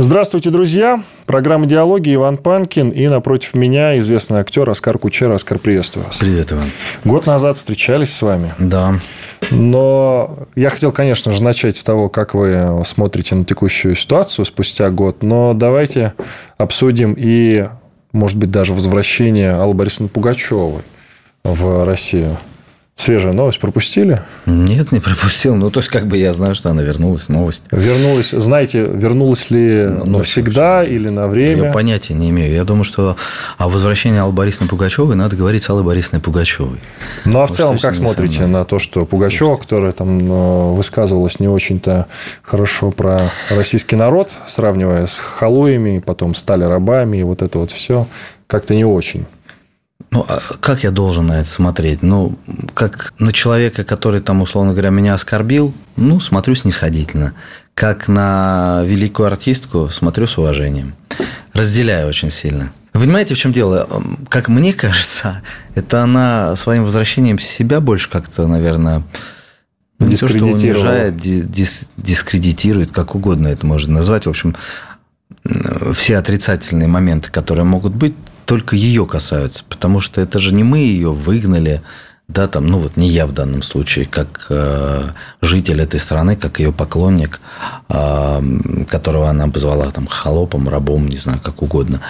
Здравствуйте, друзья. Программа «Диалоги» Иван Панкин и напротив меня известный актер Оскар Кучер. Оскар, приветствую вас. Привет, Иван. Год назад встречались с вами. Да. Но я хотел, конечно же, начать с того, как вы смотрите на текущую ситуацию спустя год. Но давайте обсудим и, может быть, даже возвращение Аллы Борисовны Пугачевой в Россию. Свежая новость пропустили? Нет, не пропустил. Ну, то есть, как бы я знаю, что она вернулась, новость. Вернулась. Знаете, вернулась ли ну, навсегда вообще. или на время? Я понятия не имею. Я думаю, что о возвращении Аллы Борисовны Пугачевой надо говорить с Аллой Борисовной Пугачевой. Ну, а в целом, как смотрите на то, что Пугачева, которая там э, высказывалась не очень-то хорошо про российский народ, сравнивая с халуями, потом стали рабами, и вот это вот все, как-то не очень. Ну, а как я должен на это смотреть? Ну, как на человека, который там, условно говоря, меня оскорбил, ну, смотрю снисходительно. Как на великую артистку, смотрю с уважением. Разделяю очень сильно. Вы понимаете, в чем дело? Как мне кажется, это она своим возвращением себя больше как-то, наверное, не то, что унижает, дис, дискредитирует, как угодно это можно назвать. В общем, все отрицательные моменты, которые могут быть, только ее касаются, потому что это же не мы ее выгнали, да, там, ну вот не я в данном случае, как э, житель этой страны, как ее поклонник, э, которого она обозвала там холопом, рабом, не знаю, как угодно.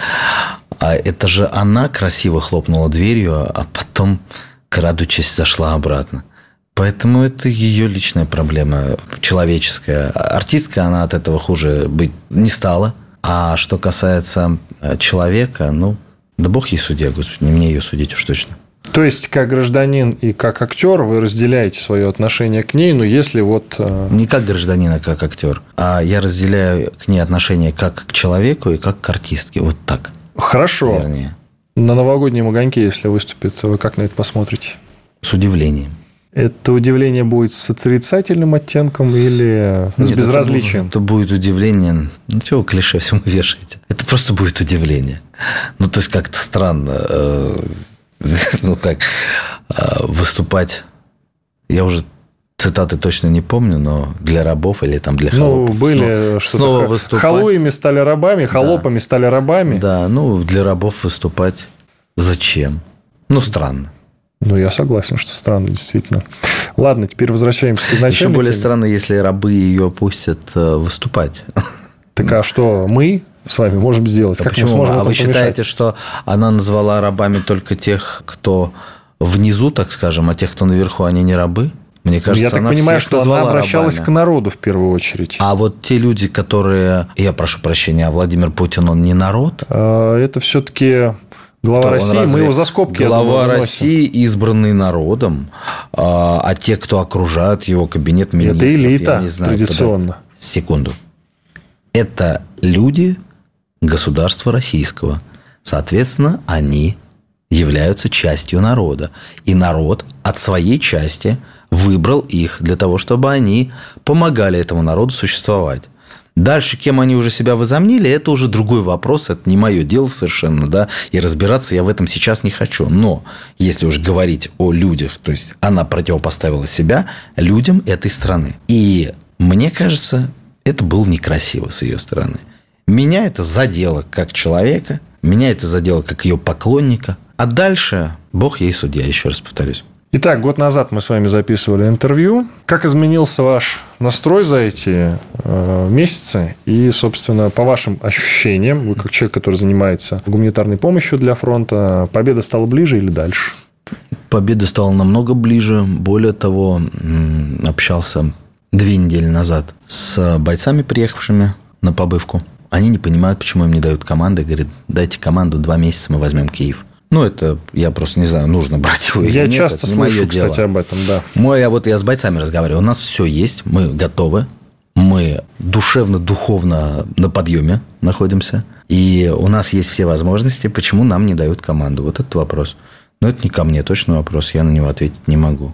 А это же она красиво хлопнула дверью, а потом, крадучись, зашла обратно. Поэтому это ее личная проблема, человеческая. Артистка она от этого хуже быть не стала. А что касается э, человека, ну, да бог ей судья, Господи, не мне ее судить уж точно. То есть, как гражданин и как актер вы разделяете свое отношение к ней, но если вот... Э, не как гражданин, а как актер. А я разделяю к ней отношение как к человеку и как к артистке. Вот так. Хорошо. Вернее. На новогоднем огоньке, если выступит, вы как на это посмотрите? С удивлением. Это удивление будет с отрицательным оттенком или с Нет, безразличием? Это, это будет удивление. Ну, чего клише всему вешаете? Это просто будет удивление. Ну, то есть, как-то странно. Э, ну, как э, выступать... Я уже цитаты точно не помню, но для рабов или там для холопов. Ну, были что-то... Выступать. Халуями стали рабами, холопами да. стали рабами. Да, ну, для рабов выступать зачем? Ну, странно. Ну, я согласен, что странно, действительно. Ладно, теперь возвращаемся к изначальной Еще более теме. странно, если рабы ее пустят э, выступать. Так а что мы с вами можем сделать? А как почему? мы сможем А вы помешать? считаете, что она назвала рабами только тех, кто внизу, так скажем, а тех, кто наверху, они не рабы? Мне кажется, я так понимаю, что она обращалась рабами. к народу в первую очередь. А вот те люди, которые, я прошу прощения, а Владимир Путин, он не народ? А, это все-таки Глава России, мы его за скобки Глава думаю, России избранный народом, а, а те, кто окружают его кабинет министров, это элита, я не знаю, традиционно. Куда... Секунду. Это люди государства российского. Соответственно, они являются частью народа. И народ от своей части выбрал их для того, чтобы они помогали этому народу существовать. Дальше, кем они уже себя возомнили, это уже другой вопрос, это не мое дело совершенно, да, и разбираться я в этом сейчас не хочу. Но если уж говорить о людях, то есть она противопоставила себя людям этой страны. И мне кажется, это было некрасиво с ее стороны. Меня это задело как человека, меня это задело как ее поклонника. А дальше Бог ей судья, еще раз повторюсь. Итак, год назад мы с вами записывали интервью. Как изменился ваш настрой за эти э, месяцы? И, собственно, по вашим ощущениям, вы как человек, который занимается гуманитарной помощью для фронта, победа стала ближе или дальше? Победа стала намного ближе. Более того, общался две недели назад с бойцами, приехавшими на побывку. Они не понимают, почему им не дают команды. Говорят, дайте команду, два месяца мы возьмем Киев. Ну, это, я просто не знаю, нужно брать его или Я нет, часто слышу, кстати, об этом, да. Мой, я вот я с бойцами разговариваю. У нас все есть, мы готовы, Мы душевно-духовно на подъеме находимся. И у нас есть все возможности. Почему нам не дают команду? Вот этот вопрос. Но это не ко мне точно вопрос. Я на него ответить не могу.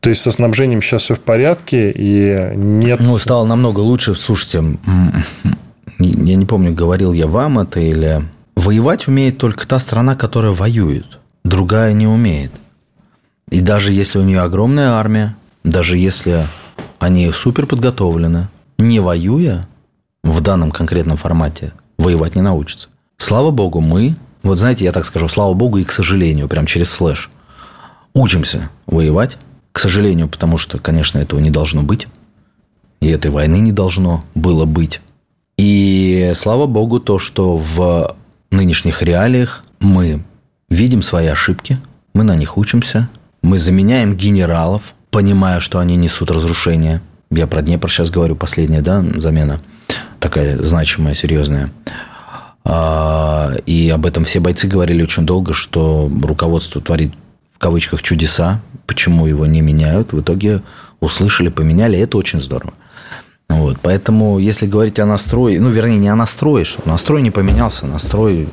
То есть со снабжением сейчас все в порядке и нет... Ну, стало намного лучше. Слушайте, я не помню, говорил я вам это или... Воевать умеет только та страна, которая воюет. Другая не умеет. И даже если у нее огромная армия, даже если они супер подготовлены, не воюя в данном конкретном формате, воевать не научатся. Слава богу, мы, вот знаете, я так скажу, слава богу и к сожалению, прям через слэш, учимся воевать. К сожалению, потому что, конечно, этого не должно быть. И этой войны не должно было быть. И слава богу, то, что в нынешних реалиях мы видим свои ошибки, мы на них учимся, мы заменяем генералов, понимая, что они несут разрушение. Я про Днепр сейчас говорю, последняя да, замена, такая значимая, серьезная. А, и об этом все бойцы говорили очень долго, что руководство творит в кавычках чудеса, почему его не меняют. В итоге услышали, поменяли, это очень здорово. Вот, поэтому, если говорить о настрое, ну, вернее, не о настрое, что настрой не поменялся, настрой,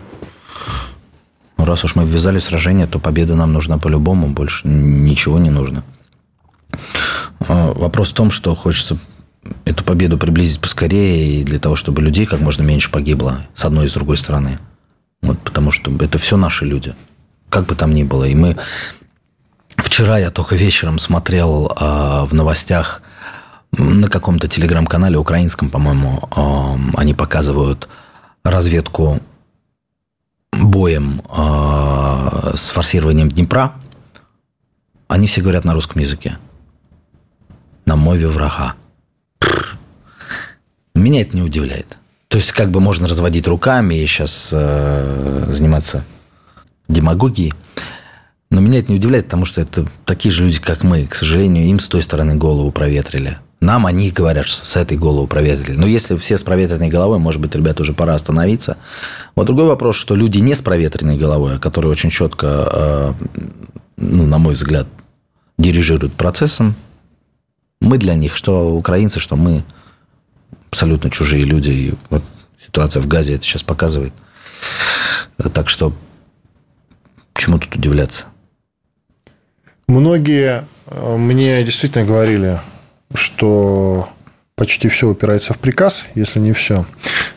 ну, раз уж мы ввязали в сражение, то победа нам нужна по-любому, больше ничего не нужно. А, вопрос в том, что хочется эту победу приблизить поскорее, и для того, чтобы людей как можно меньше погибло с одной и с другой стороны. Вот, потому что это все наши люди. Как бы там ни было. И мы... Вчера я только вечером смотрел э, в новостях на каком-то телеграм-канале украинском, по-моему, они показывают разведку боем э, с форсированием Днепра. Они все говорят на русском языке. На мове врага. Меня это не удивляет. То есть, как бы можно разводить руками и сейчас э, заниматься демагогией. Но меня это не удивляет, потому что это такие же люди, как мы. К сожалению, им с той стороны голову проветрили. Нам они говорят, что с этой голову проветрили. Но если все с проветренной головой, может быть, ребята, уже пора остановиться. Вот другой вопрос, что люди не с проветренной головой, а которые очень четко, э, ну, на мой взгляд, дирижируют процессом, мы для них, что украинцы, что мы, абсолютно чужие люди. И вот ситуация в Газе это сейчас показывает. Так что чему тут удивляться? Многие э, мне действительно говорили, что почти все упирается в приказ, если не все.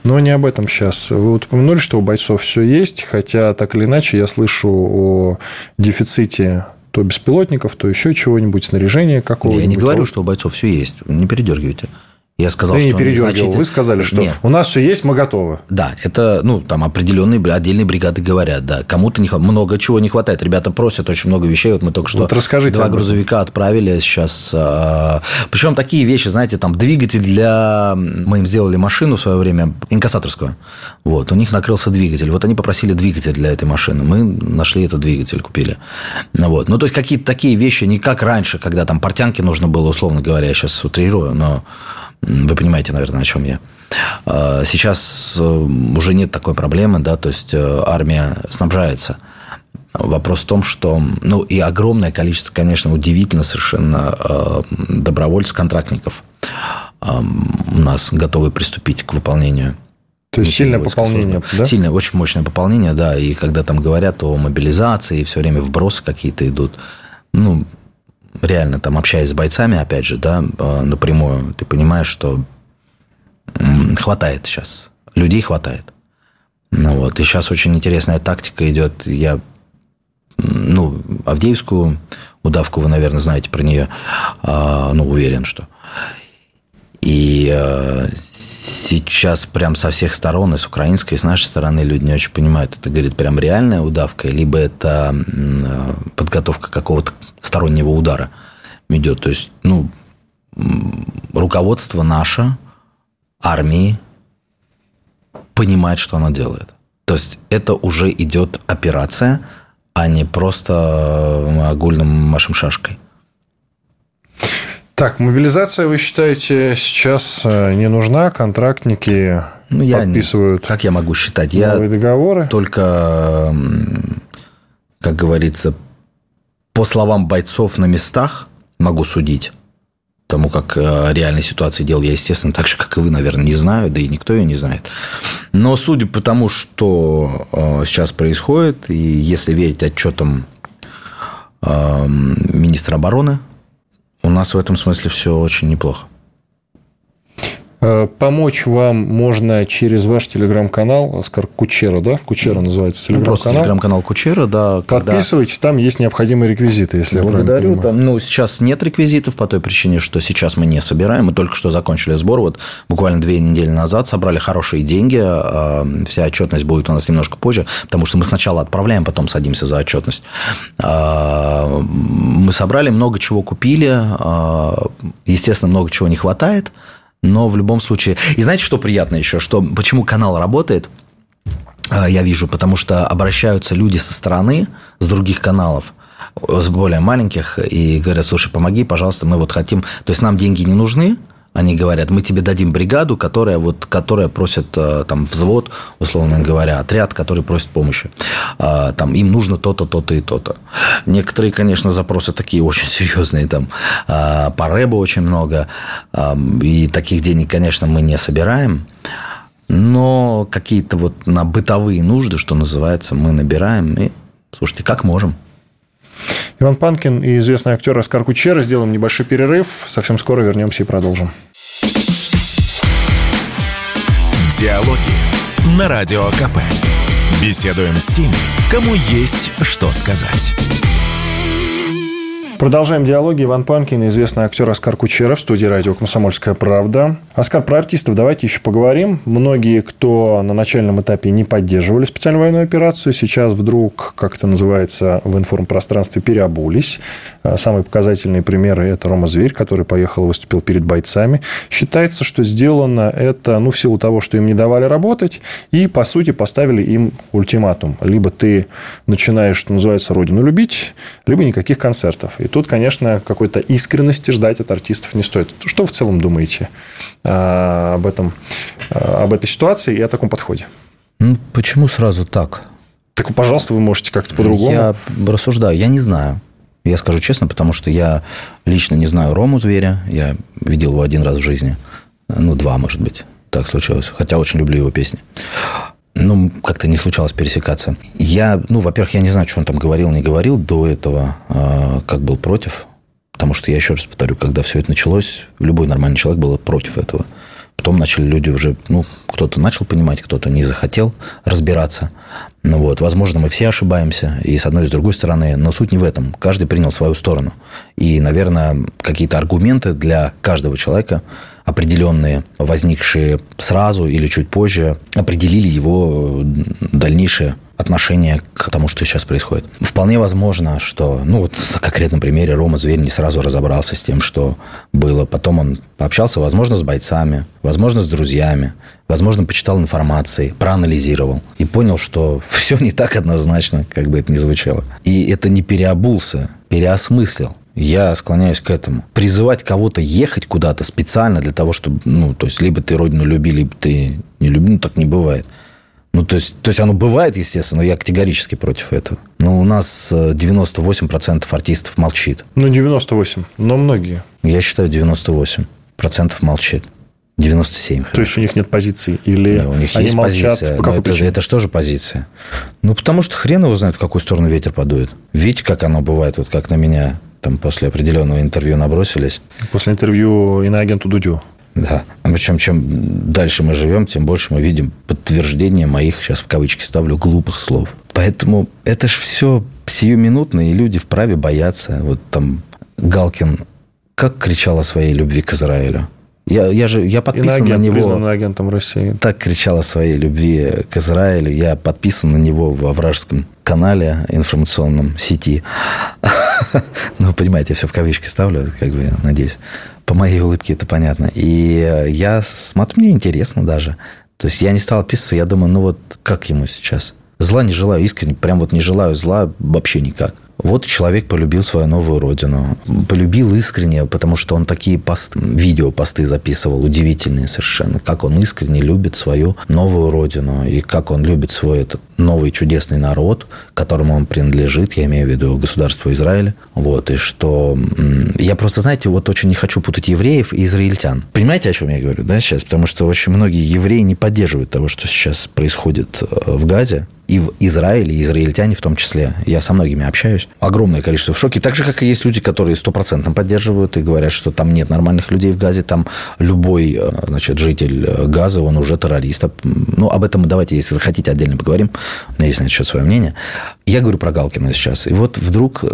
Но не об этом сейчас. Вы вот упомянули, что у бойцов все есть, хотя так или иначе я слышу о дефиците то беспилотников, то еще чего-нибудь, снаряжения какого-нибудь. Я не говорю, что у бойцов все есть. Не передергивайте. Я сказал, Ты что не передергивал. Значит... Вы сказали, что Нет. у нас все есть, мы готовы. Да, это, ну, там определенные отдельные бригады говорят, да. Кому-то не, много чего не хватает. Ребята просят очень много вещей. Вот мы только что вот расскажите два грузовика отправили сейчас. А, причем такие вещи, знаете, там двигатель для... Мы им сделали машину в свое время, инкассаторскую. Вот, у них накрылся двигатель. Вот они попросили двигатель для этой машины. Мы нашли этот двигатель, купили. Вот. Ну, то есть, какие-то такие вещи, не как раньше, когда там портянки нужно было, условно говоря, я сейчас утрирую, но вы понимаете, наверное, о чем я. А, сейчас э, уже нет такой проблемы, да, то есть э, армия снабжается. Вопрос в том, что, ну, и огромное количество, конечно, удивительно совершенно э, добровольцев, контрактников у нас готовы приступить к выполнению то есть сильное пополнение, да? Сильное, очень мощное пополнение, да. И когда там говорят о мобилизации, все время вбросы какие-то идут. Ну, реально там общаясь с бойцами, опять же, да, э, напрямую, ты понимаешь, что хватает сейчас, людей хватает. Ну вот, и сейчас очень интересная тактика идет. Я, ну, Авдеевскую удавку вы, наверное, знаете про нее, а, ну, уверен, что. И э, сейчас прям со всех сторон, и с украинской, и с нашей стороны люди не очень понимают, это, говорит, прям реальная удавка, либо это э, подготовка какого-то стороннего удара идет. То есть, ну, руководство наше, армии, понимает, что она делает. То есть, это уже идет операция, а не просто э, огульным машем шашкой. Так, мобилизация, вы считаете, сейчас э, не нужна? Контрактники ну, я, подписывают Как я могу считать? Новые я договоры? Только, как говорится, по словам бойцов на местах могу судить. тому как э, реальной ситуации дел я, естественно, так же, как и вы, наверное, не знаю, да и никто ее не знает. Но судя по тому, что э, сейчас происходит, и если верить отчетам министра обороны, у нас в этом смысле все очень неплохо. Э, помочь вам можно через ваш телеграм-канал, Оскар Кучера, да? Кучера называется телеграм-канал. Ну, просто телеграм-канал Кучера, да. Подписывайтесь, когда... там есть необходимые реквизиты, если Благодарю. я понимаю. Там, ну, сейчас нет реквизитов по той причине, что сейчас мы не собираем. Мы только что закончили сбор. Вот буквально две недели назад собрали хорошие деньги. А, вся отчетность будет у нас немножко позже, потому что мы сначала отправляем, потом садимся за отчетность. А, мы собрали, много чего купили. Естественно, много чего не хватает. Но в любом случае... И знаете, что приятно еще? Что, почему канал работает? А, я вижу, потому что обращаются люди со стороны, с других каналов, с более маленьких, и говорят, слушай, помоги, пожалуйста, мы вот хотим... То есть, нам деньги не нужны, они говорят, мы тебе дадим бригаду, которая, вот, которая просит э, там, взвод, условно говоря, отряд, который просит помощи. А, там, им нужно то-то, то-то и то-то. Некоторые, конечно, запросы такие очень серьезные. Там, а, по рэбу очень много. И таких денег, конечно, мы не собираем. Но какие-то вот на бытовые нужды, что называется, мы набираем. И, слушайте, как можем. Иван Панкин и известный актер Оскар Кучера. Сделаем небольшой перерыв. Совсем скоро вернемся и продолжим. Диалоги на Радио КП. Беседуем с теми, кому есть что сказать. Продолжаем диалоги. Иван Панкин, известный актер Оскар Кучеров в студии радио «Комсомольская правда». Оскар, про артистов давайте еще поговорим. Многие, кто на начальном этапе не поддерживали специальную военную операцию, сейчас вдруг, как это называется, в информпространстве переобулись. А, самые показательные примеры – это Рома Зверь, который поехал и выступил перед бойцами. Считается, что сделано это ну, в силу того, что им не давали работать, и, по сути, поставили им ультиматум. Либо ты начинаешь, что называется, родину любить, либо никаких концертов. И тут, конечно, какой-то искренности ждать от артистов не стоит. Что в целом думаете а, об этом, а, об этой ситуации и о таком подходе? Ну, почему сразу так? Так, пожалуйста, вы можете как-то по-другому. Я рассуждаю. Я не знаю. Я скажу честно, потому что я лично не знаю Рому Зверя. Я видел его один раз в жизни. Ну, два, может быть. Так случилось. Хотя очень люблю его песни. Ну, как-то не случалось пересекаться. Я, ну, во-первых, я не знаю, что он там говорил, не говорил до этого, а, как был против. Потому что, я еще раз повторю, когда все это началось, любой нормальный человек был против этого. Потом начали люди уже, ну, кто-то начал понимать, кто-то не захотел разбираться. Ну вот, возможно, мы все ошибаемся, и с одной, и с другой стороны, но суть не в этом. Каждый принял свою сторону. И, наверное, какие-то аргументы для каждого человека определенные, возникшие сразу или чуть позже, определили его дальнейшее отношение к тому, что сейчас происходит. Вполне возможно, что, ну вот на конкретном примере Рома Зверь не сразу разобрался с тем, что было. Потом он пообщался, возможно, с бойцами, возможно, с друзьями, возможно, почитал информации, проанализировал и понял, что все не так однозначно, как бы это ни звучало. И это не переобулся, переосмыслил. Я склоняюсь к этому. Призывать кого-то ехать куда-то специально для того, чтобы, ну, то есть, либо ты родину люби, либо ты не люби, ну, так не бывает. Ну, то есть, то есть оно бывает, естественно, но я категорически против этого. Но у нас 98% э, артистов молчит. Ну, 98, но многие. Я считаю, 98% молчит. 97. То есть у них нет позиции? Или да, у них они есть молчат? Позиция. По какой это, же, это же тоже позиция. Ну, потому что хрен его знает, в какую сторону ветер подует. Видите, как оно бывает, вот как на меня там после определенного интервью набросились. После интервью иноагенту Дудю. Да. А причем, чем дальше мы живем, тем больше мы видим подтверждение моих, сейчас в кавычки ставлю, глупых слов. Поэтому это ж все сиюминутно, и люди вправе бояться. Вот там Галкин как кричал о своей любви к Израилю. Я, я же я подписан Иноагент, на него. агентом России. Так кричал о своей любви к Израилю. Я подписан на него во вражеском канале информационном сети. Ну, понимаете, я все в кавычки ставлю, как бы, надеюсь по моей улыбке это понятно. И э, я смотрю, мне интересно даже. То есть я не стал отписываться, я думаю, ну вот как ему сейчас? Зла не желаю искренне, прям вот не желаю зла вообще никак. Вот человек полюбил свою новую родину. Полюбил искренне, потому что он такие посты, видео посты записывал, удивительные совершенно. Как он искренне любит свою новую родину. И как он любит свой этот новый чудесный народ, которому он принадлежит, я имею в виду государство Израиля. Вот, и что... Я просто, знаете, вот очень не хочу путать евреев и израильтян. Понимаете, о чем я говорю, да, сейчас? Потому что очень многие евреи не поддерживают того, что сейчас происходит э, в Газе и в Израиле, и израильтяне в том числе. Я со многими общаюсь. Огромное количество в шоке. Так же, как и есть люди, которые стопроцентно поддерживают и говорят, что там нет нормальных людей в Газе, там любой э, значит, житель э, Газа, он уже террорист. Ну, об этом давайте, если захотите, отдельно поговорим. У меня есть на свое мнение. Я говорю про Галкина сейчас. И вот вдруг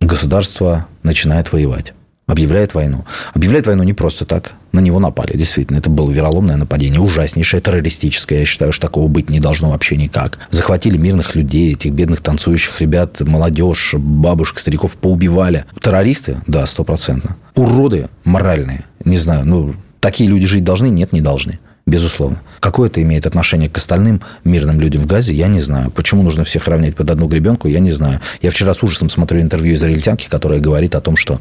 государство начинает воевать объявляет войну. Объявляет войну не просто так. На него напали. Действительно, это было вероломное нападение, ужаснейшее, террористическое. Я считаю, что такого быть не должно вообще никак. Захватили мирных людей, этих бедных танцующих ребят, молодежь, бабушек, стариков поубивали. Террористы? Да, стопроцентно. Уроды моральные. Не знаю, ну, такие люди жить должны? Нет, не должны безусловно. Какое это имеет отношение к остальным мирным людям в Газе, я не знаю. Почему нужно всех равнять под одну гребенку, я не знаю. Я вчера с ужасом смотрю интервью израильтянки, которая говорит о том, что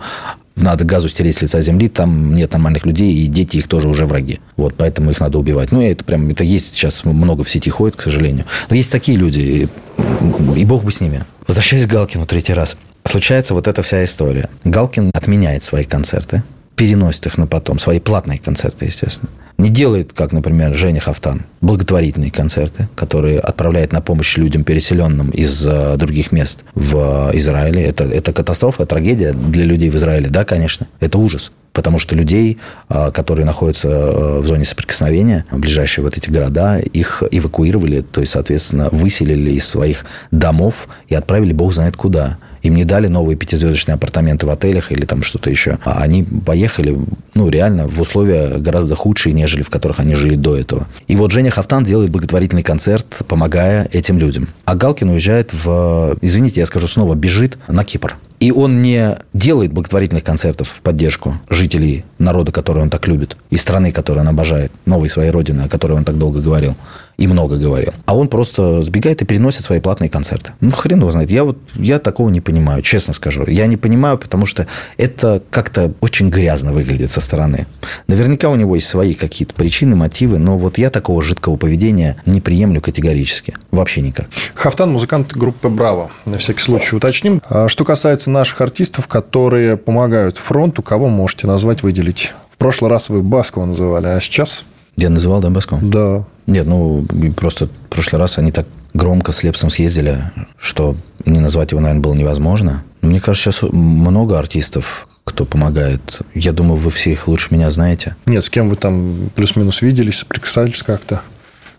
надо газу стереть с лица земли, там нет нормальных людей, и дети их тоже уже враги. Вот, поэтому их надо убивать. Ну, это прям, это есть сейчас много в сети ходит, к сожалению. Но есть такие люди, и, и бог бы с ними. Возвращаясь к Галкину третий раз. Случается вот эта вся история. Галкин отменяет свои концерты, переносит их на потом, свои платные концерты, естественно не делает, как, например, Женя Хафтан, благотворительные концерты, которые отправляет на помощь людям, переселенным из э, других мест в Израиле. Это, это катастрофа, трагедия для людей в Израиле, да, конечно. Это ужас. Потому что людей, э, которые находятся э, в зоне соприкосновения, ближайшие вот эти города, их эвакуировали, то есть, соответственно, выселили из своих домов и отправили бог знает куда. Им не дали новые пятизвездочные апартаменты в отелях или там что-то еще. А они поехали, ну, реально, в условия гораздо худшие, нежели в которых они жили до этого. И вот Женя Хафтан делает благотворительный концерт, помогая этим людям. А Галкин уезжает в, извините, я скажу снова, бежит на Кипр. И он не делает благотворительных концертов в поддержку жителей народа, который он так любит, и страны, которую он обожает, новой своей родины, о которой он так долго говорил и много говорил. А он просто сбегает и переносит свои платные концерты. Ну, хрен его знает. Я вот я такого не понимаю, честно скажу. Я не понимаю, потому что это как-то очень грязно выглядит со стороны. Наверняка у него есть свои какие-то причины, мотивы, но вот я такого жидкого поведения не приемлю категорически. Вообще никак. Хафтан – музыкант группы «Браво». На всякий случай уточним. А что касается наших артистов, которые помогают фронту, кого можете назвать, выделить? В прошлый раз вы Баскова называли, а сейчас? Я называл, да, Баскова? Да. Нет, ну, просто в прошлый раз они так громко с Лепсом съездили, что не назвать его, наверное, было невозможно. Мне кажется, сейчас много артистов, кто помогает. Я думаю, вы все их лучше меня знаете. Нет, с кем вы там плюс-минус виделись, соприкасались как-то?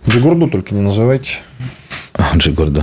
Джигурду только не называйте. Джигурду.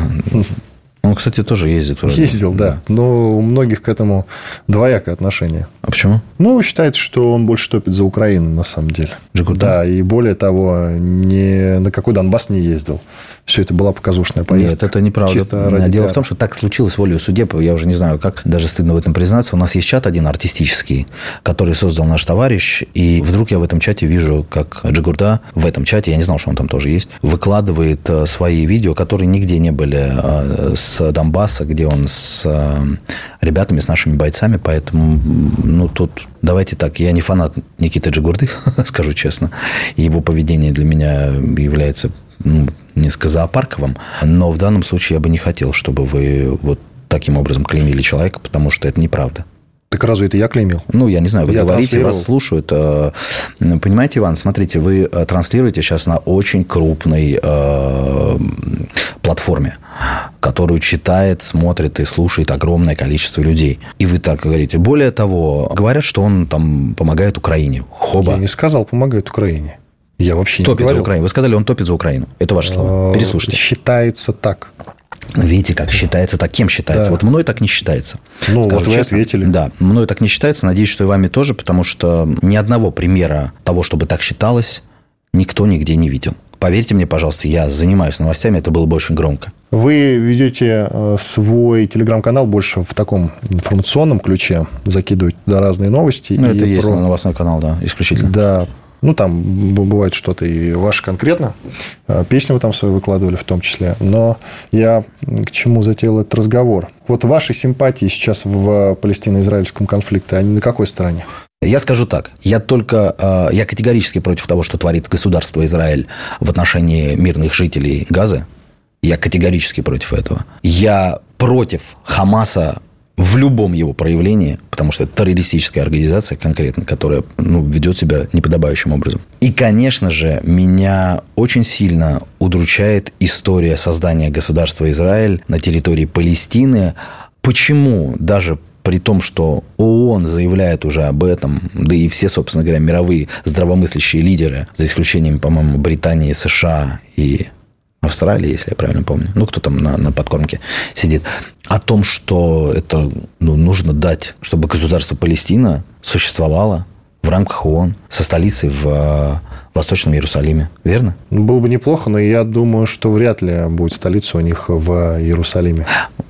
Он, кстати, тоже ездит вроде. Ездил, да. Но у многих к этому двоякое отношение. А почему? Ну, считается, что он больше топит за Украину, на самом деле. Джигурда? Да, и более того, ни на какой Донбасс не ездил все это была показушная поездка. Нет, это неправда. Чисто ради Дело пиара. в том, что так случилось волею судеб. Я уже не знаю, как, даже стыдно в этом признаться. У нас есть чат один артистический, который создал наш товарищ. И вдруг я в этом чате вижу, как Джигурда в этом чате, я не знал, что он там тоже есть, выкладывает э, свои видео, которые нигде не были э, с Донбасса, где он с э, ребятами, с нашими бойцами. Поэтому, ну, тут Давайте так, я не фанат Никиты Джигурды, скажу честно. Его поведение для меня является ну, несколько зоопарковым, но в данном случае я бы не хотел, чтобы вы вот таким образом клеймили человека, потому что это неправда. Так разве это я клеймил? Ну, я не знаю, вы я говорите, вас слушают. Э, понимаете, Иван, смотрите, вы э, транслируете сейчас на очень крупной э, платформе, которую читает, смотрит и слушает огромное количество людей. И вы так говорите. Более того, говорят, что он там помогает Украине. Хоба. Я не сказал, помогает Украине. Я вообще топит не говорил. за Украину. Вы сказали, он топит за Украину. Это ваши слова. А, Переслушайте. Считается так. Видите, как считается, так кем считается. Да. Вот мной так не считается. Ну, Скажу вот вы честно. ответили. Да, мной так не считается. Надеюсь, что и вами тоже, потому что ни одного примера того, чтобы так считалось, никто нигде не видел. Поверьте мне, пожалуйста, я занимаюсь новостями, это было бы очень громко. Вы ведете э, свой телеграм-канал больше в таком информационном ключе, закидываете туда разные новости. Ну, это и есть про... новостной канал, да, исключительно. Да, Ну, там бывает что-то и ваше конкретно. А, песни вы там свои выкладывали в том числе. Но я к чему затеял этот разговор? Вот ваши симпатии сейчас в палестино-израильском конфликте, они на какой стороне? Я скажу так. Я только... А, я категорически против того, что творит государство Израиль в отношении мирных жителей Газы. Я категорически против этого. Я против Хамаса в любом его проявлении, потому что это террористическая организация конкретно, которая ну, ведет себя неподобающим образом. И, конечно же, меня очень сильно удручает история создания государства Израиль на территории Палестины. Почему даже при том, что ООН заявляет уже об этом, да и все, собственно говоря, мировые здравомыслящие лидеры, за исключением, по-моему, Британии, США и Австралии, если я правильно помню, ну, кто там на, на подкормке сидит, о том, что это ну, нужно дать, чтобы государство Палестина существовало в рамках ООН со столицей в э, Восточном Иерусалиме. Верно? Было бы неплохо, но я думаю, что вряд ли будет столица у них в Иерусалиме.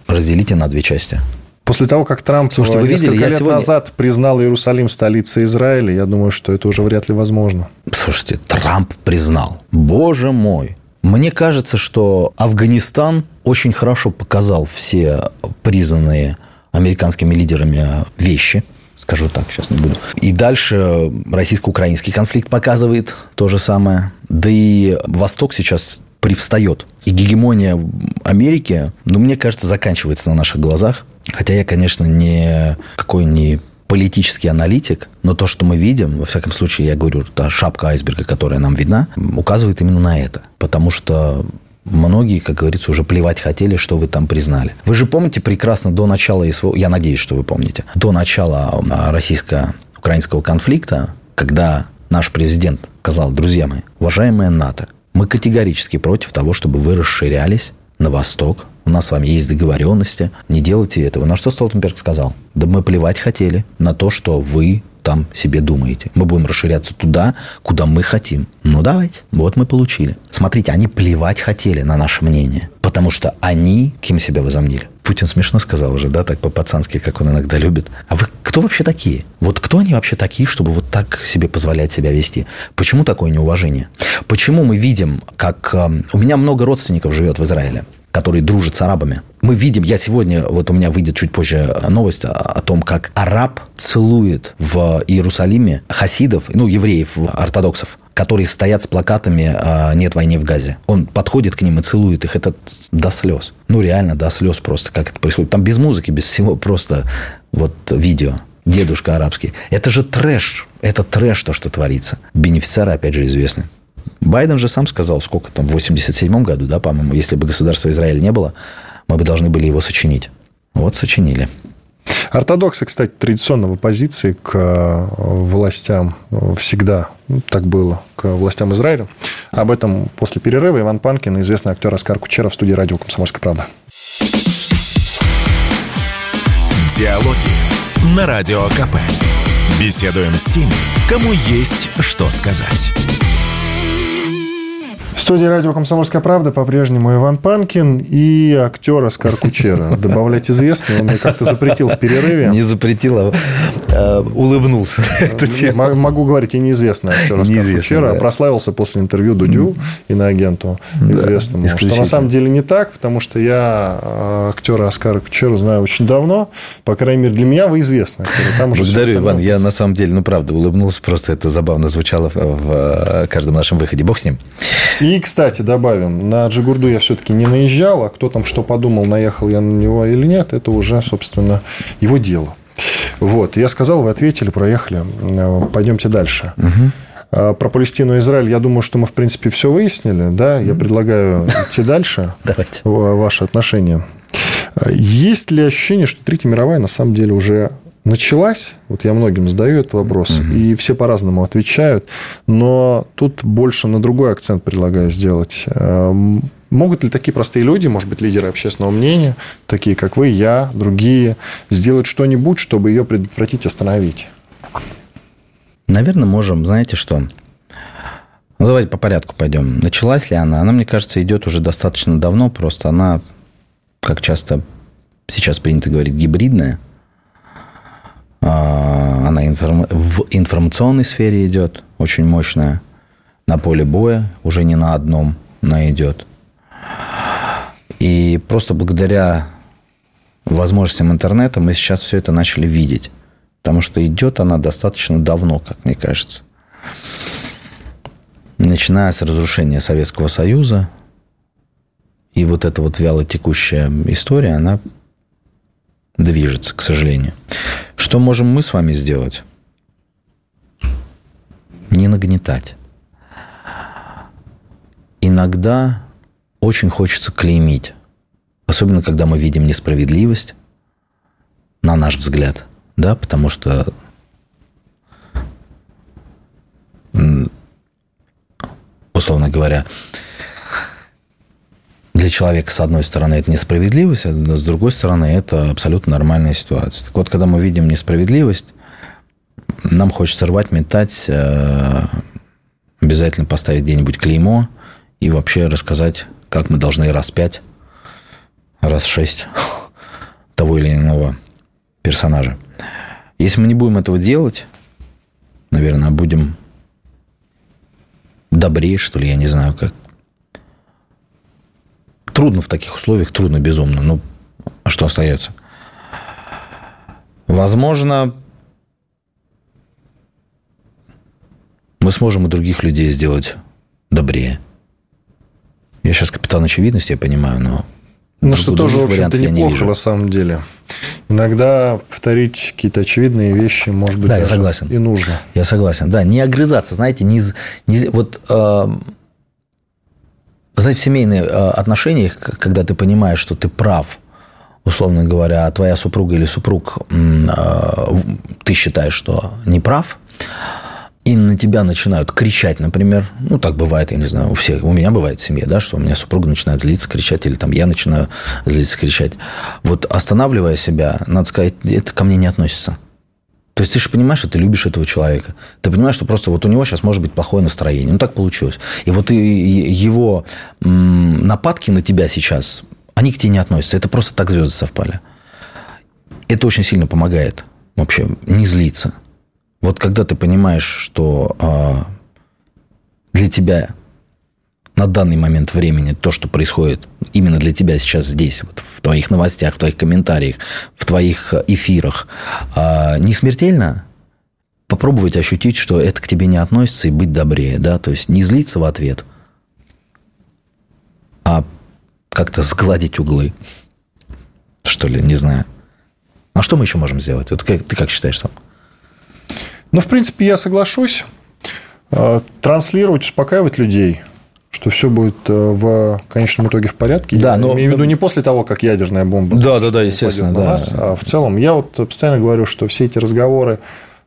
Разделите на две части. После того, как Трамп Слушайте, вы несколько видели, лет сегодня... назад признал Иерусалим столицей Израиля, я думаю, что это уже вряд ли возможно. Слушайте, Трамп признал. Боже мой. Мне кажется, что Афганистан очень хорошо показал все признанные американскими лидерами вещи. Скажу так, сейчас не буду. И дальше российско-украинский конфликт показывает то же самое. Да и Восток сейчас привстает. И гегемония Америки, ну, мне кажется, заканчивается на наших глазах. Хотя я, конечно, не какой не политический аналитик, но то, что мы видим, во всяком случае, я говорю, та шапка айсберга, которая нам видна, указывает именно на это. Потому что Многие, как говорится, уже плевать хотели, что вы там признали. Вы же помните прекрасно до начала СВО, я надеюсь, что вы помните, до начала российско-украинского конфликта, когда наш президент сказал, друзья мои, уважаемые НАТО, мы категорически против того, чтобы вы расширялись на восток, у нас с вами есть договоренности, не делайте этого. На что Столтенберг сказал? Да мы плевать хотели на то, что вы там себе думаете. Мы будем расширяться туда, куда мы хотим. Ну, давайте. Вот мы получили. Смотрите, они плевать хотели на наше мнение. Потому что они кем себя возомнили? Путин смешно сказал уже, да, так по-пацански, как он иногда любит. А вы кто вообще такие? Вот кто они вообще такие, чтобы вот так себе позволять себя вести? Почему такое неуважение? Почему мы видим, как... Э, у меня много родственников живет в Израиле который дружит с арабами. Мы видим, я сегодня, вот у меня выйдет чуть позже новость о, о том, как араб целует в Иерусалиме хасидов, ну, евреев, ортодоксов, которые стоят с плакатами а, «Нет войны в Газе». Он подходит к ним и целует их. Это до слез. Ну, реально до слез просто, как это происходит. Там без музыки, без всего, просто вот видео дедушка арабский. Это же трэш. Это трэш, то, что творится. Бенефициары, опять же, известны. Байден же сам сказал, сколько там, в 87 году, да, по-моему, если бы государства Израиль не было, мы бы должны были его сочинить. Вот сочинили. Ортодоксы, кстати, традиционно в оппозиции к э, властям всегда так было, к властям Израиля. Об этом после перерыва Иван Панкин и известный актер Оскар Кучера в студии радио «Комсомольская правда». Диалоги на Радио КП. Беседуем с теми, кому есть что сказать. Студии радио «Комсомольская правда» по-прежнему Иван Панкин и актер Оскар Кучера. Добавлять известный, он мне как-то запретил в перерыве. Не запретил, а э, улыбнулся. Могу говорить и неизвестный актер Оскар Кучера. Прославился после интервью Дудю и на агенту известному. Что на самом деле не так, потому что я э, актера Оскара Кучера знаю очень давно. По крайней мере, для меня вы известны. Благодарю, Иван. Я на самом деле, ну правда, улыбнулся. Просто это забавно звучало в э, каждом нашем выходе. Бог с ним. И, кстати, добавим, на Джигурду я все-таки не наезжал, а кто там что подумал, наехал я на него или нет, это уже, собственно, его дело. Вот, я сказал, вы ответили, проехали. Пойдемте дальше. Угу. Про Палестину и Израиль, я думаю, что мы, в принципе, все выяснили. Да? Я предлагаю идти дальше. Давайте. Ваши отношения. Есть ли ощущение, что Третья мировая на самом деле уже началась, вот я многим задаю этот вопрос, угу. и все по-разному отвечают, но тут больше на другой акцент предлагаю сделать. Эм, могут ли такие простые люди, может быть, лидеры общественного мнения, такие как вы, я, другие, сделать что-нибудь, чтобы ее предотвратить, остановить? Наверное, можем. Знаете что? Ну, давайте по порядку пойдем. Началась ли она? Она, мне кажется, идет уже достаточно давно, просто она, как часто сейчас принято говорить, гибридная. А, она информ... в информационной сфере идет, очень мощная на поле боя, уже не на одном, она идет. И просто благодаря возможностям интернета мы сейчас все это начали видеть. Потому что идет она достаточно давно, как мне кажется. Начиная с разрушения Советского Союза, и вот эта вот вяло текущая история, она движется, к сожалению. Что можем мы с вами сделать? Не нагнетать. Иногда очень хочется клеймить. Особенно, когда мы видим несправедливость, на наш взгляд. Да, потому что условно говоря, для человека, с одной стороны, это несправедливость, а с другой стороны, это абсолютно нормальная ситуация. Так вот, когда мы видим несправедливость, нам хочется рвать, метать, э, обязательно поставить где-нибудь клеймо и вообще рассказать, как мы должны распять раз шесть того или иного персонажа. Если мы не будем этого делать, наверное, будем добрее, что ли, я не знаю, как. Трудно в таких условиях, трудно безумно. Ну, а что остается? Возможно, мы сможем и других людей сделать добрее. Я сейчас капитан очевидности, я понимаю, но... Ну, что тоже, в общем-то, неплохо на самом деле. Иногда повторить какие-то очевидные вещи, может быть, да, я согласен. и нужно. Я согласен, да. Не огрызаться, знаете, не, не вот э, знаете, в семейных э, отношениях, когда ты понимаешь, что ты прав, условно говоря, а твоя супруга или супруг, э, ты считаешь, что не прав, и на тебя начинают кричать, например, ну, так бывает, я не знаю, у всех, у меня бывает в семье, да, что у меня супруга начинает злиться, кричать, или там я начинаю злиться, кричать. Вот останавливая себя, надо сказать, это ко мне не относится. То есть ты же понимаешь, что ты любишь этого человека. Ты понимаешь, что просто вот у него сейчас может быть плохое настроение. Ну, так получилось. И вот и его нападки на тебя сейчас, они к тебе не относятся. Это просто так звезды совпали. Это очень сильно помогает вообще не злиться. Вот когда ты понимаешь, что а, для тебя на данный момент времени то, что происходит именно для тебя сейчас здесь, вот в твоих новостях, в твоих комментариях, в твоих эфирах, а, не смертельно, попробовать ощутить, что это к тебе не относится, и быть добрее, да, то есть не злиться в ответ, а как-то сгладить углы, что ли, не знаю. А что мы еще можем сделать? Вот как, ты как считаешь сам? Ну, в принципе, я соглашусь. А, транслировать, успокаивать людей, что все будет э, в конечном итоге в порядке. Да, я но... имею в виду не после того, как ядерная бомба да, да, да, естественно, на да. нас, а в целом. Я вот постоянно говорю, что все эти разговоры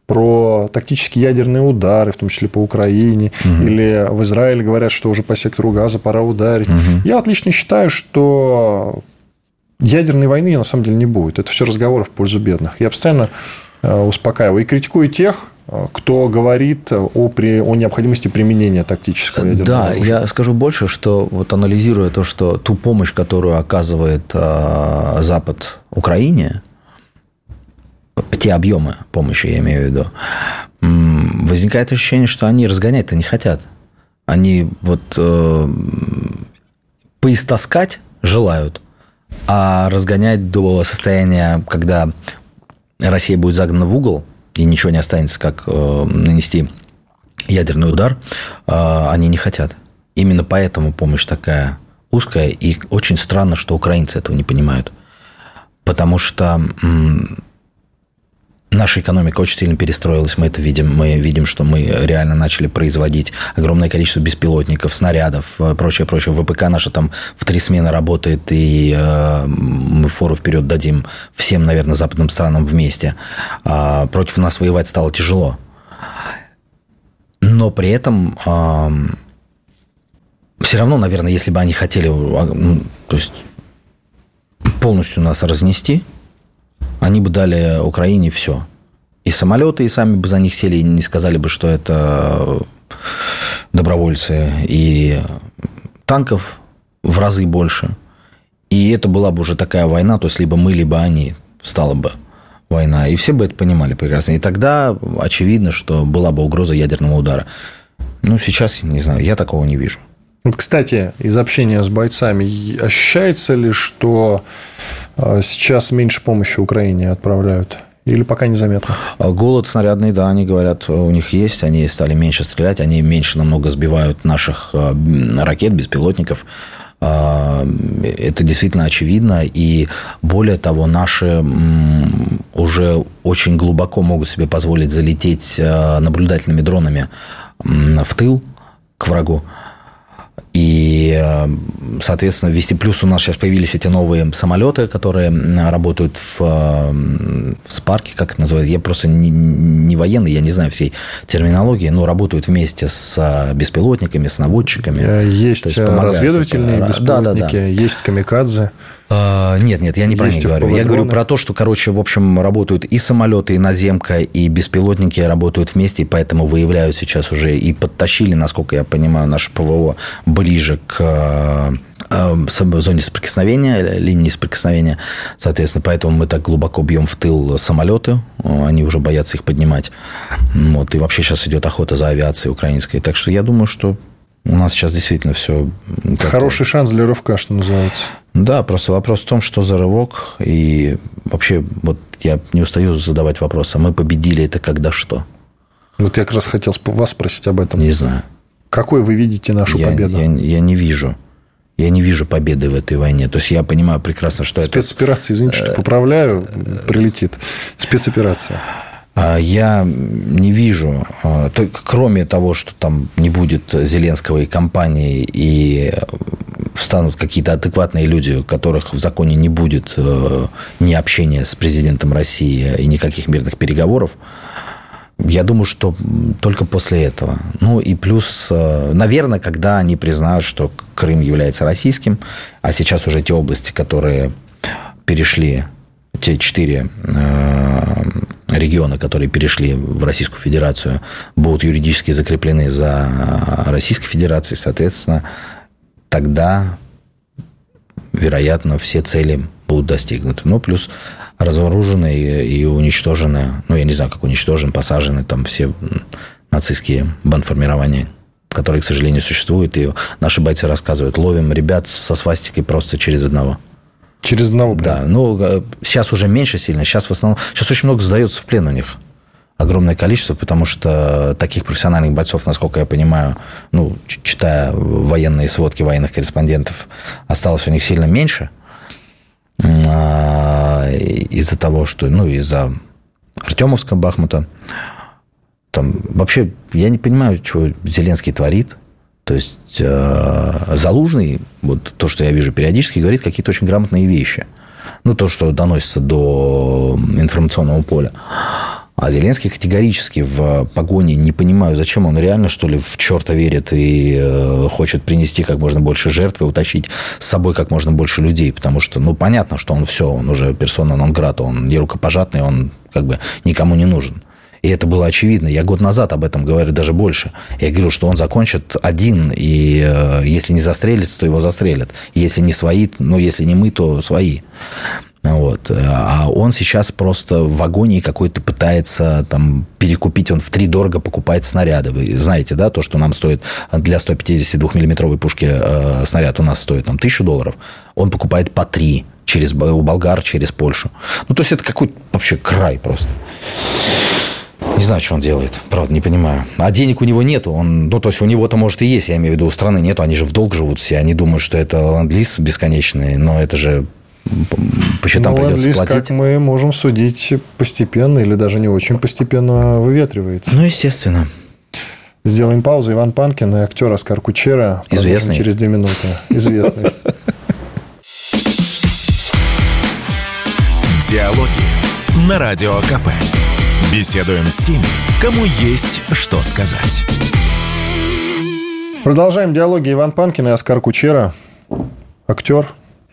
про тактические ядерные удары, в том числе по Украине, угу. или в Израиле говорят, что уже по сектору газа пора ударить. Угу. Я отлично считаю, что ядерной войны на самом деле не будет. Это все разговоры в пользу бедных. Я постоянно э, успокаиваю и критикую тех, кто говорит о, при, о необходимости применения тактического ядерного да, оружия. я скажу больше, что вот анализируя то, что ту помощь, которую оказывает э, Запад Украине, те объемы помощи, я имею в виду, возникает ощущение, что они разгонять-то не хотят. Они вот э, поистаскать желают, а разгонять до состояния, когда Россия будет загнана в угол, и ничего не останется, как э, нанести ядерный удар, э, они не хотят. Именно поэтому помощь такая узкая, и очень странно, что украинцы этого не понимают. Потому что Наша экономика очень сильно перестроилась, мы это видим. Мы видим, что мы реально начали производить огромное количество беспилотников, снарядов, э, прочее, прочее. ВПК наша там в три смены работает, и э, мы фору вперед дадим всем, наверное, западным странам вместе. А против нас воевать стало тяжело. Но при этом э, все равно, наверное, если бы они хотели ну, то есть полностью нас разнести – они бы дали Украине все. И самолеты, и сами бы за них сели, и не сказали бы, что это добровольцы, и танков в разы больше. И это была бы уже такая война, то есть либо мы, либо они стало бы. война, и все бы это понимали прекрасно. И тогда очевидно, что была бы угроза ядерного удара. Ну, сейчас, не знаю, я такого не вижу. Вот, кстати, из общения с бойцами ощущается ли, что сейчас меньше помощи Украине отправляют? Или пока незаметно? А голод снарядный, да, они говорят, у них есть. Они стали меньше стрелять, они меньше намного сбивают наших а, ракет, беспилотников. Это действительно очевидно. И более того, наши уже очень глубоко могут себе позволить залететь наблюдательными дронами в тыл к врагу. И, э, соответственно, вести плюс у нас сейчас появились эти новые самолеты, которые работают в, э, в спарке, как это называют. Я просто не, не военный, я не знаю всей терминологии, но работают вместе с э, беспилотниками, с наводчиками. Есть, есть разведывательные беспилотники, да, да, да. есть камикадзе. А, нет, нет, я не про них говорю. Я говорю про то, что, короче, в общем, работают и самолеты, и наземка, и беспилотники работают вместе, и поэтому выявляют сейчас уже и подтащили, насколько я понимаю, наше ПВО ближе к э, зоне соприкосновения, линии соприкосновения. Соответственно, поэтому мы так глубоко бьем в тыл самолеты. Они уже боятся их поднимать. Вот. И вообще сейчас идет охота за авиацией украинской. Так что я думаю, что у нас сейчас действительно все... Хороший шанс для рывка, что называется. Да, просто вопрос в том, что за рывок. И вообще, вот я не устаю задавать вопрос, а мы победили это когда что? Вот я как раз хотел вас спросить об этом. Не знаю. Какой вы видите нашу я, победу? Я, я не вижу. Я не вижу победы в этой войне. То есть я понимаю прекрасно, что Спецоперация, это... Спецоперация, извините, что поправляю, прилетит. Спецоперация. А, я не вижу, а, кроме того, что там не будет Зеленского и компании, и встанут какие-то адекватные люди, у которых в законе не будет э, ни общения с президентом России и никаких мирных переговоров, я думаю, что только после этого. Ну и плюс, э, наверное, когда они признают, что Крым является российским, а сейчас уже те области, которые перешли, те четыре э, региона, которые перешли в Российскую Федерацию, будут юридически закреплены за Российской Федерацией, соответственно, тогда, вероятно, все цели будут достигнуты. Ну, плюс разоружены и, уничтожены, ну, я не знаю, как уничтожены, посажены там все нацистские бандформирования, которые, к сожалению, существуют. И наши бойцы рассказывают, ловим ребят со свастикой просто через одного. Через одного? Да. Ну, сейчас уже меньше сильно. Сейчас в основном... Сейчас очень много сдается в плен у них. Огромное количество, потому что таких профессиональных бойцов, насколько я понимаю, ну, читая военные сводки военных корреспондентов, осталось у них сильно меньше. Из-за того, что... Ну, из-за Артемовска, Бахмута. Там вообще я не понимаю, что Зеленский творит. То есть э, Залужный, вот то, что я вижу периодически, говорит какие-то очень грамотные вещи. Ну, то, что доносится до информационного поля. А Зеленский категорически в погоне не понимаю, зачем он реально, что ли, в черта верит и э, хочет принести как можно больше жертв и утащить с собой как можно больше людей. Потому что, ну, понятно, что он все, он уже персона нон грата, он не рукопожатный, он как бы никому не нужен. И это было очевидно. Я год назад об этом говорю даже больше. Я говорю, что он закончит один, и э, если не застрелится, то его застрелят. Если не свои, ну, если не мы, то свои. Вот. А он сейчас просто в агонии какой-то пытается там перекупить. Он в три дорого покупает снаряды. Вы знаете, да, то, что нам стоит для 152-миллиметровой пушки э, снаряд у нас стоит там тысячу долларов. Он покупает по три через у болгар, через Польшу. Ну, то есть, это какой-то вообще край просто. Не знаю, что он делает. Правда, не понимаю. А денег у него нету. Он, ну, то есть, у него-то, может, и есть. Я имею в виду, у страны нету. Они же в долг живут все. Они думают, что это ленд-лиз бесконечный. Но это же по счетам ну, придется платить. как мы можем судить, постепенно или даже не очень постепенно выветривается. Ну, естественно. Сделаем паузу. Иван Панкин и актер Оскар Кучера. Известный. через две минуты. Известный. Диалоги на Радио КП. Беседуем с теми, кому есть что сказать. Продолжаем диалоги Иван Панкин и Оскар Кучера. Актер,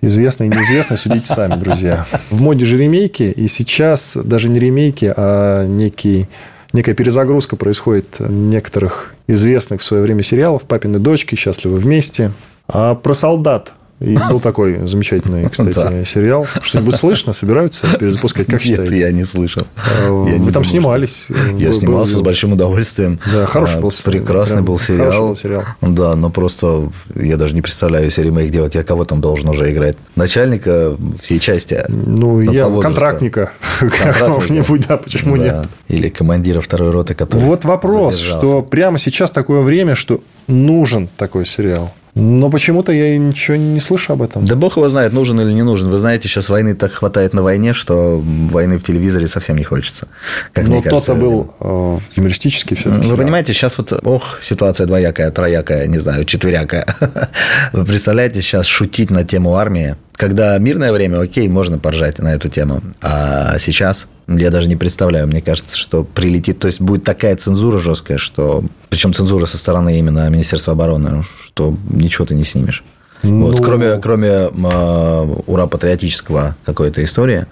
Известный и неизвестный, судите сами, друзья. В моде же ремейки, и сейчас даже не ремейки, а некий, некая перезагрузка происходит некоторых известных в свое время сериалов «Папины дочки», «Счастливы вместе». А про солдат И был такой замечательный, кстати, сериал. Что-нибудь слышно? Собираются перезапускать? Как считаете? Нет, я не слышал. А, вы там снимались. Я снимался с большим удовольствием. Да, хороший А, был Прекрасный был сериал. Был сериал. Да, но просто я даже не представляю, если ремейк делать, я кого там должен уже играть? Начальника всей части? Ну, Ну, я Контрактника. какого-нибудь, да, почему Да. нет? Или командира второй роты, который Вот вопрос, задержался. что прямо сейчас такое время, что нужен такой сериал. Но почему-то я ничего не слышу об этом. Да бог его знает, нужен или не нужен. Вы знаете, сейчас войны так хватает на войне, что войны в телевизоре совсем не хочется. Как Но мне кажется. то-то был э, юмористический все-таки. Вы понимаете, сейчас вот, ох, ситуация двоякая, троякая, не знаю, четверякая. Вы представляете, сейчас шутить на тему армии, когда мирное время, окей, можно поржать на эту тему. А сейчас я даже не представляю, мне кажется, что прилетит, то есть будет такая цензура жесткая, что, причем цензура со стороны именно Министерства обороны, что ничего ты не снимешь. Ну- Вот, кроме, кроме м, ура патриотического какой-то истории.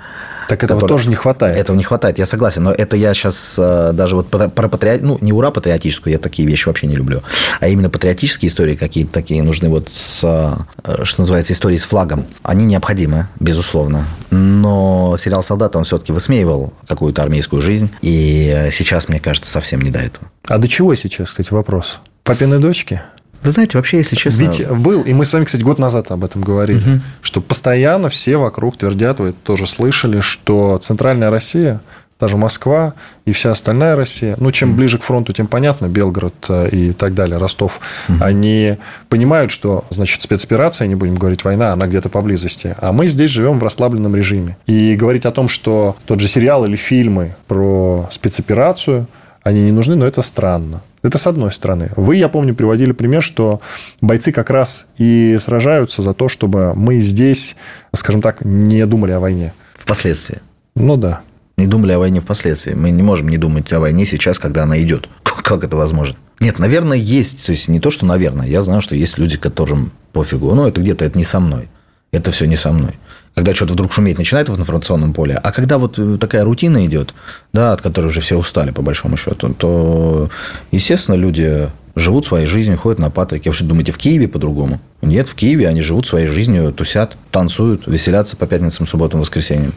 Так этого которая- тоже не хватает. Этого не хватает, я согласен. Но это я сейчас даже вот про про патриот... Ну, не ура патриотическую, я такие вещи вообще не люблю. А именно патриотические истории какие-то такие нужны вот с, э, что называется, истории с флагом. Они необходимы, безусловно. Но сериал «Солдат», он все-таки высмеивал какую-то армейскую жизнь. И сейчас, мне кажется, совсем не до этого. А до чего сейчас, кстати, вопрос? Папины дочки? Вы знаете, вообще, если честно... Ведь был, и мы с вами, кстати, год назад об этом говорили, что постоянно все вокруг твердят, вы тоже слышали, что центральная Россия, даже Москва и вся остальная Россия, ну, чем ближе к фронту, тем понятно, Белгород э, и так далее, Ростов, они понимают, что, значит, спецоперация, не будем говорить война, она где-то поблизости, а мы здесь живем в расслабленном режиме. И говорить о том, что тот же сериал или фильмы про спецоперацию, они не нужны, но это странно. Это с одной стороны. Вы, я помню, приводили пример, что бойцы как раз и сражаются за то, чтобы мы здесь, скажем так, не думали о войне. Впоследствии. Ну да. Не думали о войне впоследствии. Мы не можем не думать о войне сейчас, когда она идет. Как это возможно? Нет, наверное, есть. То есть не то, что наверное. Я знаю, что есть люди, которым пофигу. Ну, это где-то это не со мной. Это все не со мной. Когда что-то вдруг шуметь начинает в информационном поле, а когда вот такая рутина идет, да, от которой уже все устали, по большому счету, то, естественно, люди живут своей жизнью, ходят на Патрики. Вы что, думаете, в Киеве по-другому? Нет, в Киеве они живут своей жизнью, тусят, танцуют, веселятся по пятницам, субботам, воскресеньям.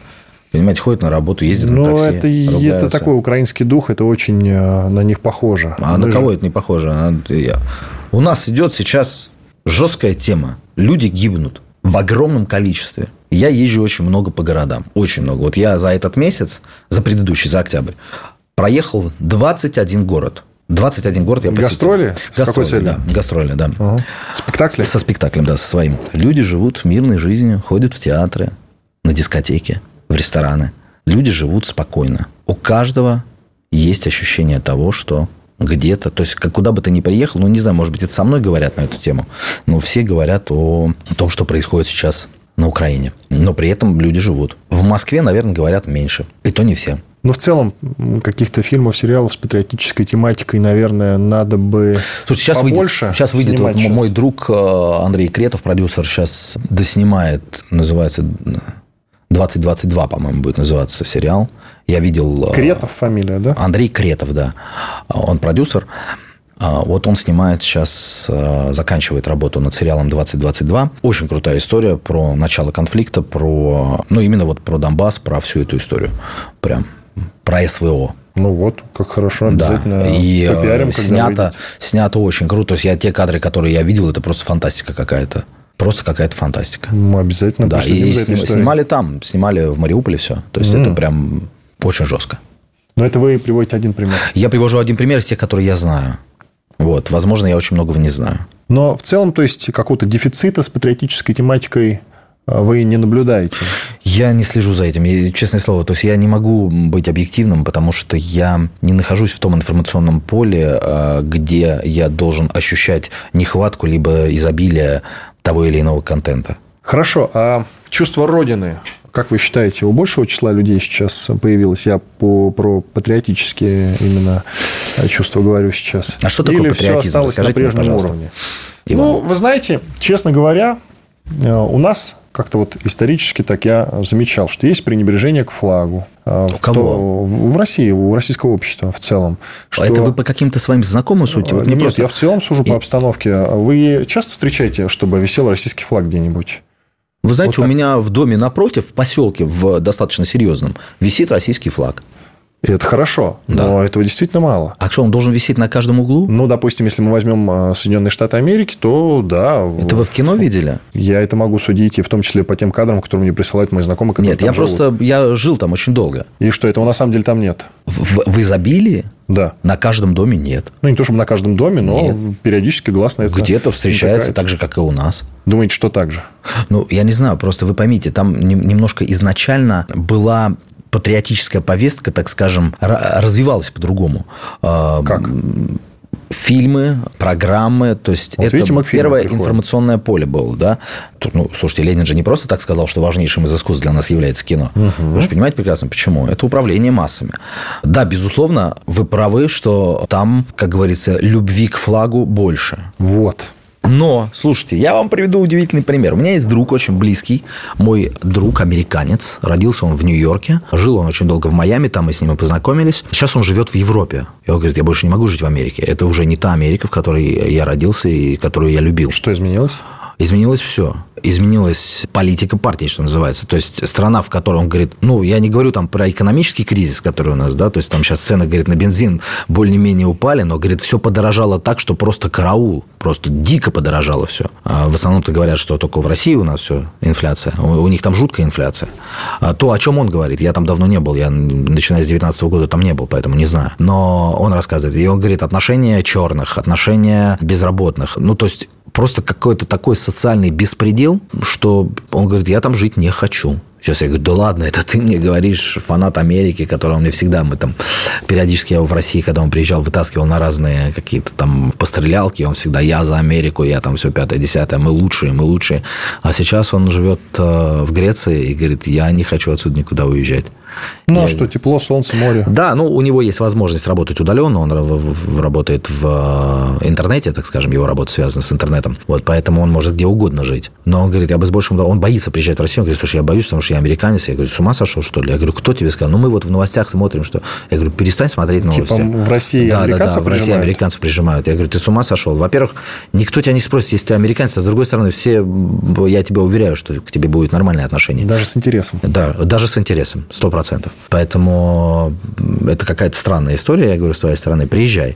Понимаете, ходят на работу, ездят на Ну, такси. это, это такой украинский дух, это очень э, на них похоже. А Мы на же- кого это не похоже? А, я- У нас идет сейчас жесткая тема. Люди гибнут в огромном количестве. Я езжу очень много по городам. Очень много. Вот я за этот месяц, за предыдущий, за октябрь, проехал 21 город. 21 город я посетил. Гастроли? С какой Гастроли, целью? да. Гастроли, да. Ага. Спектакли? Со спектаклем, да, со своим. Люди живут мирной жизнью, ходят в театры, на дискотеки, в рестораны. Люди живут спокойно. У каждого есть ощущение того, что где-то, то есть как куда бы ты ни приехал, ну не знаю, может быть, это со мной говорят на эту тему, но все говорят о том, что происходит сейчас на Украине. Но при этом люди живут. В Москве, наверное, говорят меньше. И то не все. Ну, в целом, каких-то фильмов, сериалов с патриотической тематикой, наверное, надо бы Слушай, сейчас побольше выйдет, сейчас выйдет вот сейчас. мой друг э, Андрей Кретов, продюсер, сейчас доснимает, называется 2022, по-моему, будет называться сериал. Я видел... э, Кретов фамилия, да? Андрей Кретов, да. Он продюсер. А, Вот он снимает сейчас, э, заканчивает работу над сериалом 2022. Очень крутая история про начало конфликта, про, ну, именно вот про Донбасс, про всю эту историю. Прям про СВО. Ну вот, как хорошо, Да. обязательно И э, попиарим, снято, выйдет. снято очень круто. То есть я те кадры, которые я видел, это просто фантастика какая-то. Просто какая-то фантастика. Мы обязательно Да, и сним- историей. снимали там, снимали в Мариуполе все. То есть это прям очень жестко. Но это вы приводите один пример. Я привожу один пример из тех, которые я знаю. Вот, возможно, я очень многого не знаю. Но в целом, то есть, какого-то дефицита с патриотической тематикой э, вы не наблюдаете. Я не слежу за этим, я- честное слово. То есть я не могу быть объективным, потому что я не нахожусь в том информационном поле, э, где я должен ощущать нехватку либо изобилие того или иного контента. Хорошо, а чувство Родины, как вы считаете, у большего числа людей сейчас появилось? Я по, про патриотические именно э, чувства говорю сейчас. А что такое Или патриотизм? все осталось Расскажите на мне, прежнем пожалуйста. уровне? Иван. Ну, вы знаете, честно говоря, э, у нас как-то вот исторически так я замечал, что есть пренебрежение к флагу. А, у кого? В, в России, у российского общества в целом. Что... Это вы по каким-то своим знакомым сути? Вот Нет, просто... я в целом сужу по обстановке. Вы часто встречаете, чтобы висел российский флаг где-нибудь? Вы знаете, вот у меня в доме напротив, в поселке, в достаточно серьезном, висит российский флаг. И это хорошо, да. но этого действительно мало. А что, он должен висеть на каждом углу? Ну, допустим, если мы возьмем а, Соединенные Штаты Америки, то да. Это вы в кино видели? Я это могу судить, и в том числе по тем кадрам, которые мне присылают мои знакомые, которые Нет, я живут. просто, я жил там очень долго. И что, этого на самом деле там нет? В, в изобилии? Да. На каждом доме нет. Ну, не то, чтобы на каждом доме, но нет. периодически глаз на это Где-то встречается так же, как и у нас. Думаете, что так же? Ну, я не знаю, просто вы поймите, там немножко изначально была патриотическая повестка, так скажем, развивалась по-другому. А, как? Фильмы, программы, то есть вот это видите, первое приходим. информационное поле было, да. Тут, ну, слушайте, Ленин же не просто так сказал, что важнейшим из искусств для нас является кино. Угу. Вы же понимаете прекрасно, почему? Это управление массами. Да, безусловно, вы правы, что там, как говорится, любви к флагу больше. Вот. Но, слушайте, я вам приведу удивительный пример. У меня есть друг очень близкий, мой друг американец. Родился он в Нью-Йорке. Жил он очень долго в Майами, там мы с ним и познакомились. Сейчас он живет в Европе. И он говорит, я больше не могу жить в Америке. Это уже не та Америка, в которой я родился и которую я любил. Что изменилось? Изменилось все изменилась политика партии, что называется. То есть страна, в которой он говорит, ну, я не говорю там про экономический кризис, который у нас, да, то есть там сейчас цены, говорит, на бензин более-менее упали, но, говорит, все подорожало так, что просто караул, просто дико подорожало все. А в основном-то говорят, что только в России у нас все инфляция, у, у них там жуткая инфляция. А то, о чем он говорит, я там давно не был, я начиная с 19 года там не был, поэтому не знаю. Но он рассказывает, и он говорит, отношения черных, отношения безработных, ну, то есть просто какой-то такой социальный беспредел, что он говорит, я там жить не хочу. Сейчас я говорю, да ладно, это ты мне говоришь, фанат Америки, который он мне всегда, мы там, периодически я в России, когда он приезжал, вытаскивал на разные какие-то там пострелялки, он всегда, я за Америку, я там все пятое, десятое, мы лучшие, мы лучшие. А сейчас он живет э, в Греции и говорит, я не хочу отсюда никуда уезжать. Ну, а что, тепло, солнце, море? Да, ну, у него есть возможность работать удаленно, он работает в э, интернете, так скажем, его работа связана с интернетом, вот, поэтому он может где угодно жить. Но он говорит, я бы с большим... Он боится приезжать в Россию, он говорит, слушай, я боюсь, потому что я американец. Я говорю, с ума сошел, что ли? Я говорю, кто тебе сказал? Ну, мы вот в новостях смотрим, что... Я говорю, перестань смотреть новости. Типа в России да, американцев да, да, в России американцев прижимают. Я говорю, ты с ума сошел? Во-первых, никто тебя не спросит, если ты американец, а с другой стороны, все, я тебя уверяю, что к тебе будет нормальное отношение. Даже с интересом. Да, даже с интересом, сто процентов. Поэтому это какая-то странная история, я говорю, с твоей стороны, приезжай.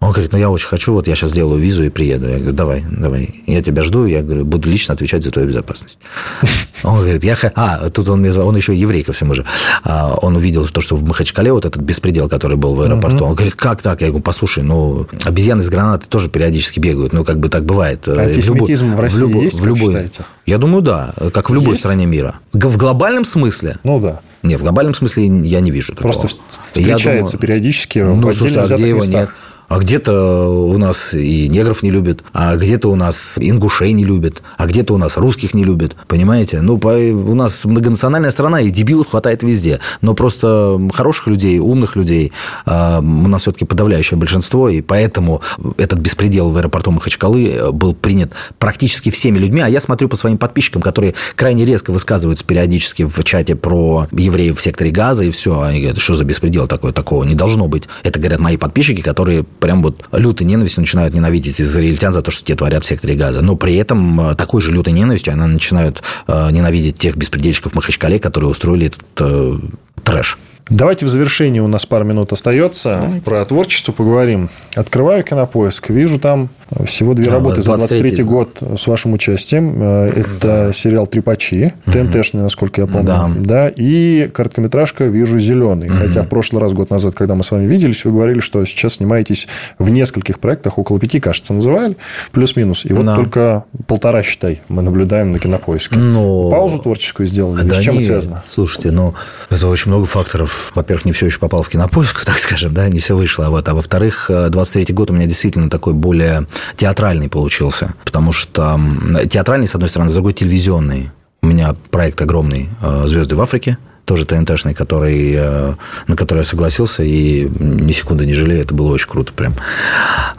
Он говорит, ну я очень хочу, вот я сейчас сделаю визу и приеду. Я говорю, давай, давай, я тебя жду, я говорю, буду лично отвечать за твою безопасность. Он говорит, я... А, тут он мне он еще еврей ко всему же. А, он увидел то, что в Махачкале вот этот беспредел, который был в аэропорту. Он говорит, как так? Я говорю, послушай, ну, обезьяны с гранатой тоже периодически бегают. Ну, как бы так бывает. Антисемитизм в, России в любой, есть, в любой? Я думаю, да, как в любой стране мира. В глобальном смысле? Ну, да. Нет, в глобальном смысле я не вижу такого. Просто встречается думаю, периодически ну, в а где его местах. нет? А где-то у нас и негров не любят, а где-то у нас ингушей не любят, а где-то у нас русских не любят, понимаете? Ну, по, у нас многонациональная страна, и дебилов хватает везде. Но просто хороших людей, умных людей э, у нас все-таки подавляющее большинство, и поэтому этот беспредел в аэропорту Махачкалы э, был принят практически всеми людьми. А я смотрю по своим подписчикам, которые крайне резко высказываются периодически в чате про евреев в секторе газа, и все. Они говорят, что за беспредел такой, такого не должно быть. Это говорят мои подписчики, которые прям вот лютой ненавистью начинают ненавидеть израильтян за то, что те творят в секторе газа. Но при этом э, такой же лютой ненавистью она начинают э, ненавидеть тех беспредельщиков в Махачкале, которые устроили этот э, трэш. Давайте в завершении, у нас пару минут остается, Давайте. про творчество поговорим. Открываю кинопоиск, вижу там всего две да, работы за 23 год с вашим участием. Э, это да. сериал «Трепачи», ТНТшный, насколько я помню. Да. да. И короткометражка «Вижу зеленый». Угу. Хотя в прошлый раз, год назад, когда мы с вами виделись, вы говорили, что сейчас снимаетесь в нескольких проектах, около пяти, кажется, называли, плюс-минус. И вот да. только полтора, считай, мы наблюдаем на кинопоиске. Но... Паузу творческую сделали. Да с чем не... это связано? Слушайте, ну, это очень много факторов. Во-первых, не все еще попало в кинопоиск, так скажем, да, не все вышло. А, вот. а во-вторых, 23 год у меня действительно такой более театральный получился. Потому что театральный, с одной стороны, с другой телевизионный. У меня проект огромный «Звезды в Африке», тоже ТНТшный, который, э, на который я согласился и ни секунды не жалею. Это было очень круто прям.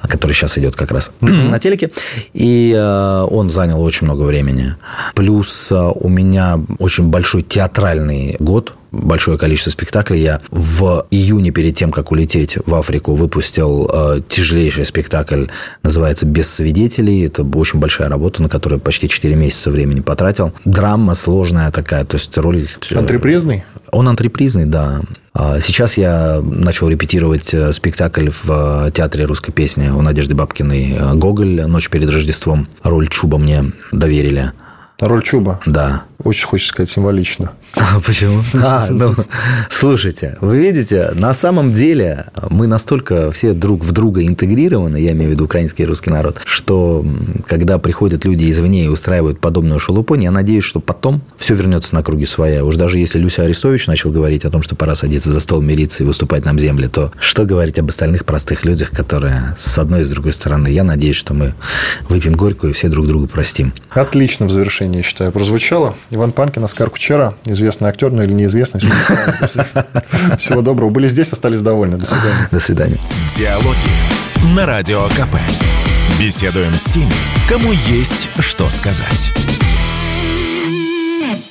Который сейчас идет как раз на телеке. И э, он занял очень много времени. Плюс э, у меня очень большой театральный год большое количество спектаклей. Я в июне, перед тем, как улететь в Африку, выпустил э, тяжелейший спектакль, называется «Без свидетелей». Это очень большая работа, на которую почти 4 месяца времени потратил. Драма сложная такая, то есть роль... Антрепризный? Он антрепризный, да. А сейчас я начал репетировать э, спектакль в э, театре русской песни у Надежды Бабкиной «Гоголь. Ночь перед Рождеством». Роль Чуба мне доверили. Роль Чуба? Да. Очень хочется сказать символично. Почему? А, ну, слушайте, вы видите, на самом деле мы настолько все друг в друга интегрированы, я имею в виду украинский и русский народ, что когда приходят люди извне и устраивают подобную шелупонь, я надеюсь, что потом все вернется на круги своя. Уж даже если Люся Арестович начал говорить о том, что пора садиться за стол мириться и выступать нам земле, то что говорить об остальных простых людях, которые с одной и с другой стороны. Я надеюсь, что мы выпьем горькую и все друг другу простим. Отлично в завершении, я считаю, прозвучало. Иван Панкин, Оскар Кучера, известный актер, ну или неизвестный. Всего доброго. Были здесь, остались довольны. До свидания. До свидания. Диалоги на Радио КП. Беседуем с теми, кому есть что сказать.